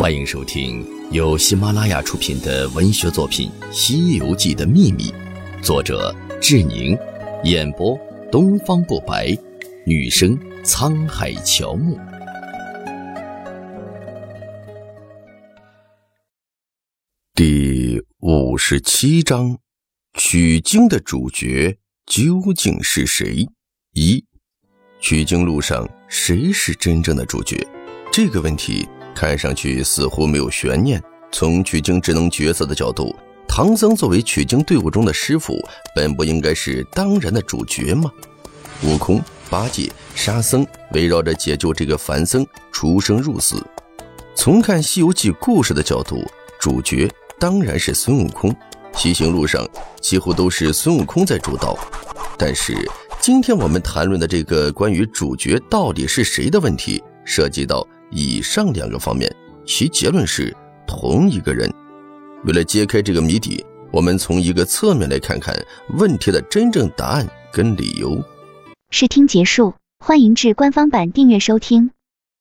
欢迎收听由喜马拉雅出品的文学作品《西游记的秘密》，作者志宁，演播东方不白，女生沧海乔木。第五十七章，取经的主角究竟是谁？一，取经路上谁是真正的主角？这个问题看上去似乎没有悬念。从取经职能角色的角度，唐僧作为取经队伍中的师傅，本不应该是当然的主角吗？悟空、八戒、沙僧围绕着解救这个凡僧出生入死。从看《西游记》故事的角度，主角当然是孙悟空。西行路上几乎都是孙悟空在主导。但是今天我们谈论的这个关于主角到底是谁的问题，涉及到。以上两个方面，其结论是同一个人。为了揭开这个谜底，我们从一个侧面来看看问题的真正答案跟理由。试听结束，欢迎至官方版订阅收听。